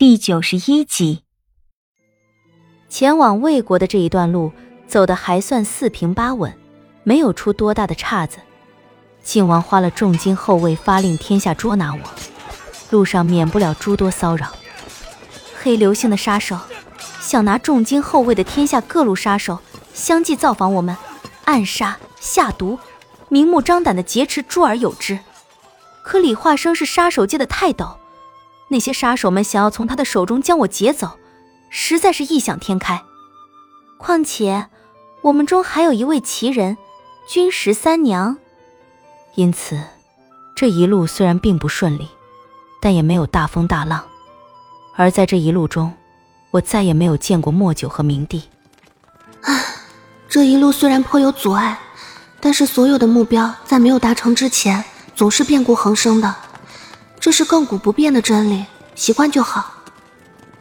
第九十一集，前往魏国的这一段路走的还算四平八稳，没有出多大的岔子。晋王花了重金厚位，发令天下捉拿我，路上免不了诸多骚扰。黑流星的杀手想拿重金厚位的天下各路杀手相继造访我们，暗杀下毒，明目张胆的劫持诸而有之。可李化生是杀手界的泰斗。那些杀手们想要从他的手中将我劫走，实在是异想天开。况且，我们中还有一位奇人，君十三娘。因此，这一路虽然并不顺利，但也没有大风大浪。而在这一路中，我再也没有见过莫九和明帝。唉，这一路虽然颇有阻碍，但是所有的目标在没有达成之前，总是变故横生的。这是亘古不变的真理，习惯就好。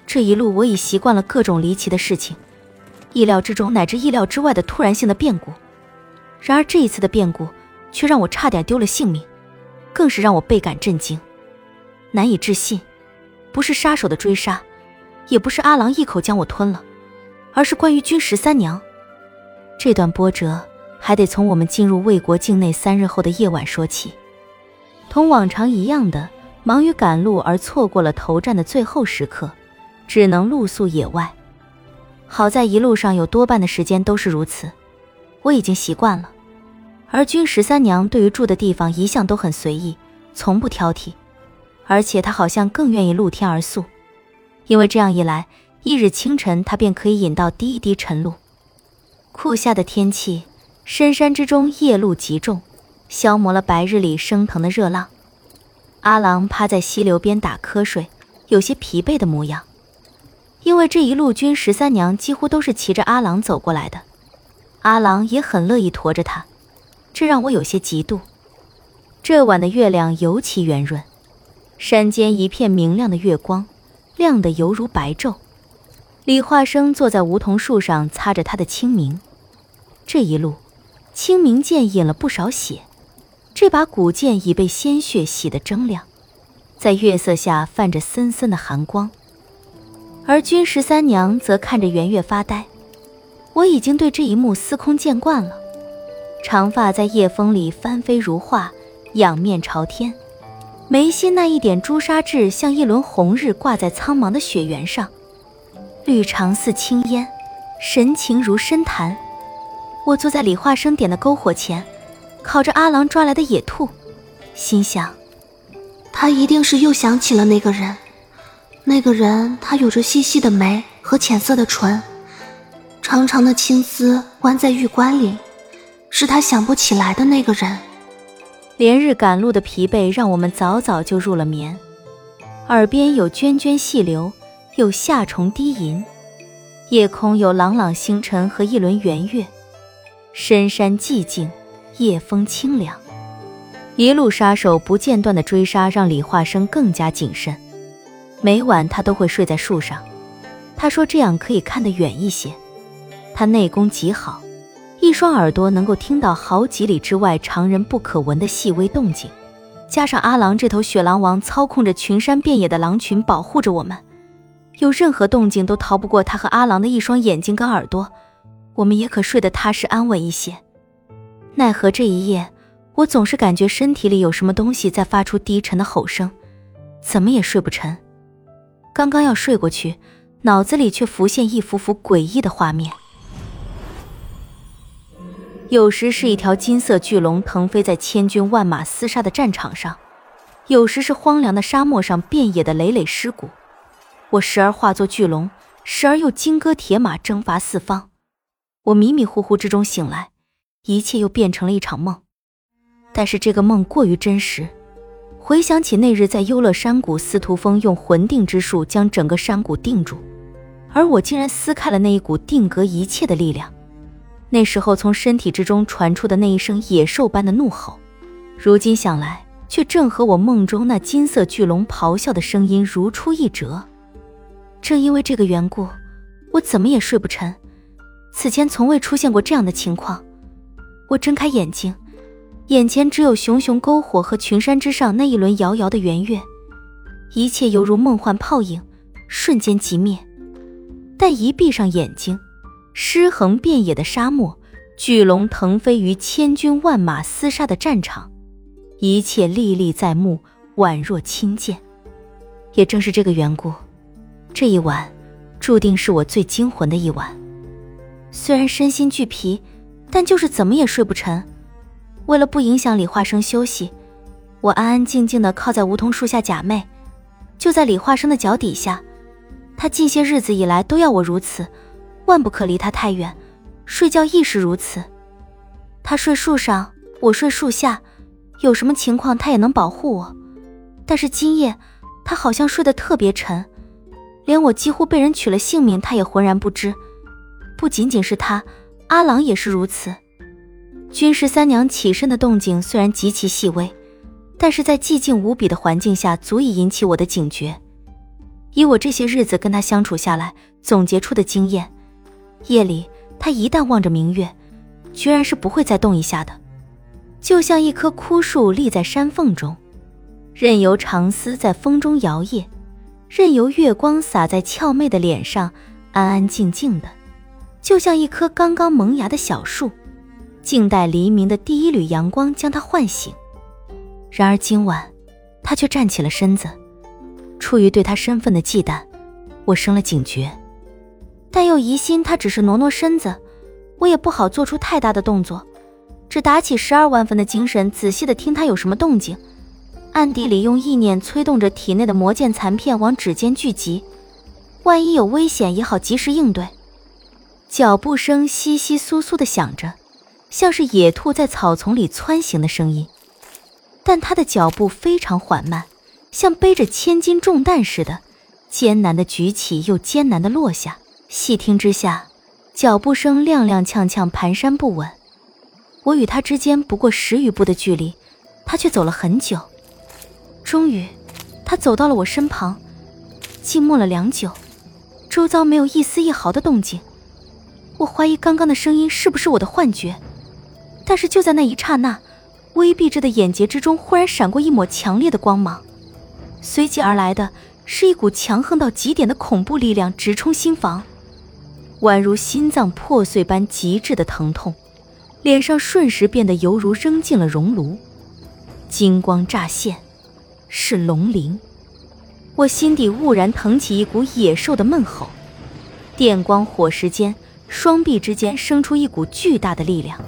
这一路我已习惯了各种离奇的事情，意料之中乃至意料之外的突然性的变故。然而这一次的变故却让我差点丢了性命，更是让我倍感震惊，难以置信。不是杀手的追杀，也不是阿郎一口将我吞了，而是关于君十三娘。这段波折还得从我们进入魏国境内三日后的夜晚说起，同往常一样的。忙于赶路而错过了投战的最后时刻，只能露宿野外。好在一路上有多半的时间都是如此，我已经习惯了。而君十三娘对于住的地方一向都很随意，从不挑剔，而且她好像更愿意露天而宿，因为这样一来，一日清晨她便可以饮到第一滴晨露。酷夏的天气，深山之中夜露极重，消磨了白日里升腾的热浪。阿郎趴在溪流边打瞌睡，有些疲惫的模样。因为这一路君十三娘几乎都是骑着阿郎走过来的，阿郎也很乐意驮着她，这让我有些嫉妒。这晚的月亮尤其圆润，山间一片明亮的月光，亮得犹如白昼。李化生坐在梧桐树上擦着他的清明，这一路，清明剑饮了不少血。这把古剑已被鲜血洗得铮亮，在月色下泛着森森的寒光。而君十三娘则看着圆月发呆。我已经对这一幕司空见惯了，长发在夜风里翻飞如画，仰面朝天，眉心那一点朱砂痣像一轮红日挂在苍茫的雪原上，绿长似青烟，神情如深潭。我坐在李化生点的篝火前。烤着阿郎抓来的野兔，心想，他一定是又想起了那个人。那个人，他有着细细的眉和浅色的唇，长长的青丝弯在玉冠里，是他想不起来的那个人。连日赶路的疲惫让我们早早就入了眠，耳边有涓涓细流，有夏虫低吟，夜空有朗朗星辰和一轮圆月，深山寂静。夜风清凉，一路杀手不间断的追杀，让李化生更加谨慎。每晚他都会睡在树上，他说这样可以看得远一些。他内功极好，一双耳朵能够听到好几里之外常人不可闻的细微动静。加上阿郎这头雪狼王操控着群山遍野的狼群保护着我们，有任何动静都逃不过他和阿郎的一双眼睛跟耳朵，我们也可睡得踏实安稳一些。奈何这一夜，我总是感觉身体里有什么东西在发出低沉的吼声，怎么也睡不沉。刚刚要睡过去，脑子里却浮现一幅幅诡异的画面。有时是一条金色巨龙腾飞在千军万马厮杀的战场上，有时是荒凉的沙漠上遍野的累累尸骨。我时而化作巨龙，时而又金戈铁马征伐四方。我迷迷糊糊之中醒来。一切又变成了一场梦，但是这个梦过于真实。回想起那日在幽乐山谷，司徒风用魂定之术将整个山谷定住，而我竟然撕开了那一股定格一切的力量。那时候从身体之中传出的那一声野兽般的怒吼，如今想来，却正和我梦中那金色巨龙咆哮的声音如出一辙。正因为这个缘故，我怎么也睡不沉。此前从未出现过这样的情况。我睁开眼睛，眼前只有熊熊篝火和群山之上那一轮遥遥的圆月，一切犹如梦幻泡影，瞬间即灭。但一闭上眼睛，尸横遍野的沙漠，巨龙腾飞于千军万马厮杀的战场，一切历历在目，宛若亲见。也正是这个缘故，这一晚注定是我最惊魂的一晚。虽然身心俱疲，但就是怎么也睡不沉。为了不影响李化生休息，我安安静静的靠在梧桐树下假寐。就在李化生的脚底下，他近些日子以来都要我如此，万不可离他太远。睡觉亦是如此，他睡树上，我睡树下，有什么情况他也能保护我。但是今夜，他好像睡得特别沉，连我几乎被人取了性命，他也浑然不知。不仅仅是他，阿郎也是如此。军师三娘起身的动静虽然极其细微，但是在寂静无比的环境下，足以引起我的警觉。以我这些日子跟他相处下来总结出的经验，夜里他一旦望着明月，居然是不会再动一下的，就像一棵枯树立在山缝中，任由长丝在风中摇曳，任由月光洒在俏媚的脸上，安安静静的，就像一棵刚刚萌芽的小树。静待黎明的第一缕阳光将它唤醒。然而今晚，他却站起了身子。出于对他身份的忌惮，我生了警觉，但又疑心他只是挪挪身子，我也不好做出太大的动作，只打起十二万分的精神，仔细的听他有什么动静，暗地里用意念催动着体内的魔剑残片往指尖聚集，万一有危险也好及时应对。脚步声窸窸窣窣的响着。像是野兔在草丛里窜行的声音，但他的脚步非常缓慢，像背着千斤重担似的，艰难的举起又艰难的落下。细听之下，脚步声踉踉跄跄，蹒跚不稳。我与他之间不过十余步的距离，他却走了很久。终于，他走到了我身旁，静默了良久，周遭没有一丝一毫的动静。我怀疑刚刚的声音是不是我的幻觉。但是就在那一刹那，微闭着的眼睫之中忽然闪过一抹强烈的光芒，随即而来的是一股强横到极点的恐怖力量直冲心房，宛如心脏破碎般极致的疼痛，脸上瞬时变得犹如扔进了熔炉，金光乍现，是龙鳞，我心底兀然腾起一股野兽的闷吼，电光火石间，双臂之间生出一股巨大的力量。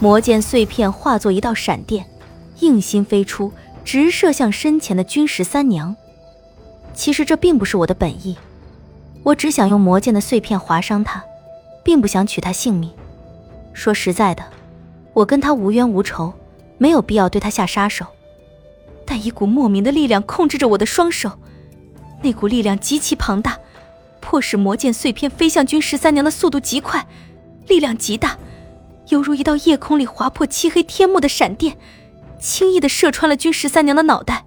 魔剑碎片化作一道闪电，硬心飞出，直射向身前的君十三娘。其实这并不是我的本意，我只想用魔剑的碎片划伤她，并不想取她性命。说实在的，我跟她无冤无仇，没有必要对她下杀手。但一股莫名的力量控制着我的双手，那股力量极其庞大，迫使魔剑碎片飞向君十三娘的速度极快，力量极大。犹如一道夜空里划破漆黑天幕的闪电，轻易的射穿了君十三娘的脑袋。